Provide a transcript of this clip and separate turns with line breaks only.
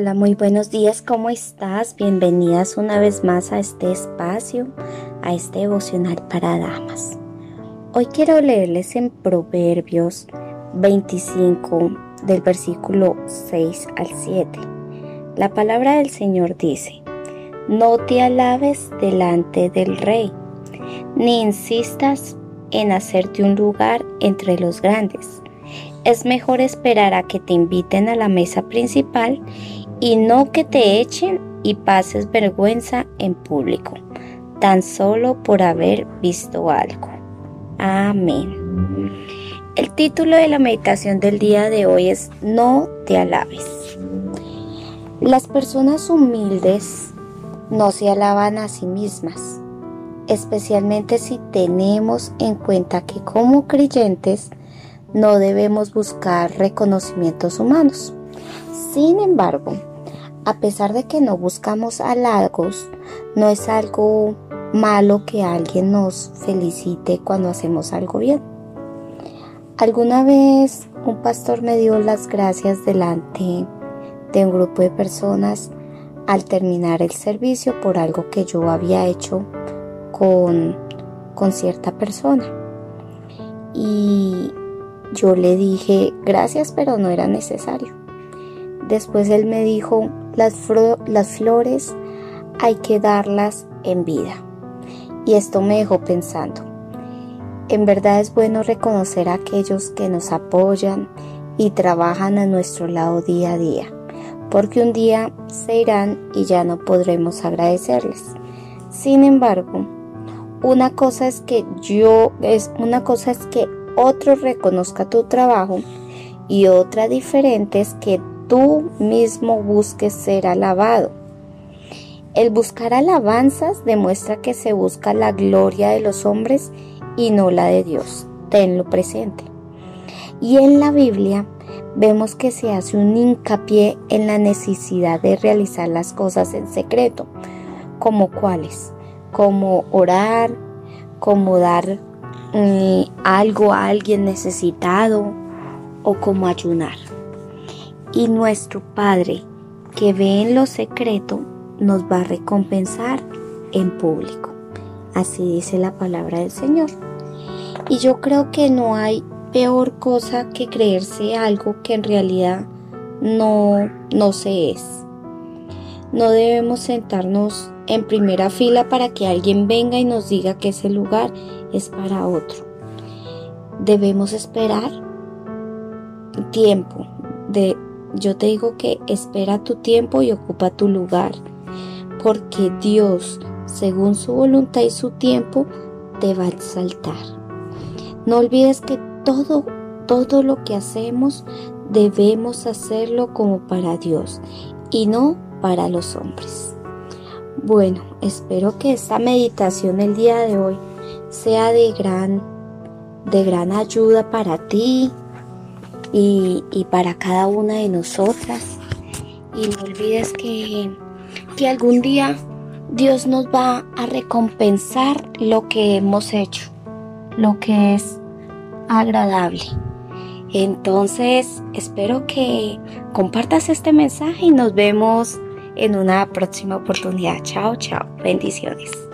Hola, muy buenos días, ¿cómo estás? Bienvenidas una vez más a este espacio, a este devocional para damas. Hoy quiero leerles en Proverbios 25 del versículo 6 al 7. La palabra del Señor dice, no te alabes delante del rey, ni insistas en hacerte un lugar entre los grandes. Es mejor esperar a que te inviten a la mesa principal y no que te echen y pases vergüenza en público, tan solo por haber visto algo. Amén. El título de la meditación del día de hoy es No te alabes. Las personas humildes no se alaban a sí mismas, especialmente si tenemos en cuenta que como creyentes no debemos buscar reconocimientos humanos. Sin embargo, a pesar de que no buscamos halagos, no es algo malo que alguien nos felicite cuando hacemos algo bien. Alguna vez un pastor me dio las gracias delante de un grupo de personas al terminar el servicio por algo que yo había hecho con, con cierta persona. Y yo le dije gracias, pero no era necesario. Después él me dijo, las, flores hay que darlas en vida. Y esto me dejó pensando. En verdad es bueno reconocer a aquellos que nos apoyan y trabajan a nuestro lado día a día, porque un día se irán y ya no podremos agradecerles. Sin embargo, una cosa es que yo es una cosa es que otro reconozca tu trabajo y otra diferente es que tú mismo busques ser alabado. El buscar alabanzas demuestra que se busca la gloria de los hombres y no la de Dios. Tenlo presente. Y en la Biblia vemos que se hace un hincapié en la necesidad de realizar las cosas en secreto, como cuáles, como orar, como dar mm, algo a alguien necesitado o como ayunar y nuestro Padre, que ve en lo secreto, nos va a recompensar en público. Así dice la palabra del Señor. Y yo creo que no hay peor cosa que creerse algo que en realidad no, no se es. No debemos sentarnos en primera fila para que alguien venga y nos diga que ese lugar es para otro. Debemos esperar tiempo de yo te digo que espera tu tiempo y ocupa tu lugar, porque Dios, según su voluntad y su tiempo, te va a exaltar. No olvides que todo, todo lo que hacemos debemos hacerlo como para Dios y no para los hombres. Bueno, espero que esta meditación el día de hoy sea de gran, de gran ayuda para ti, y, para cada una de nosotras. Y no olvides que, que algún día Dios nos va a recompensar lo que hemos hecho, lo que es agradable. Entonces, espero que compartas este mensaje y nos vemos en una próxima oportunidad. Chao, chao. Bendiciones.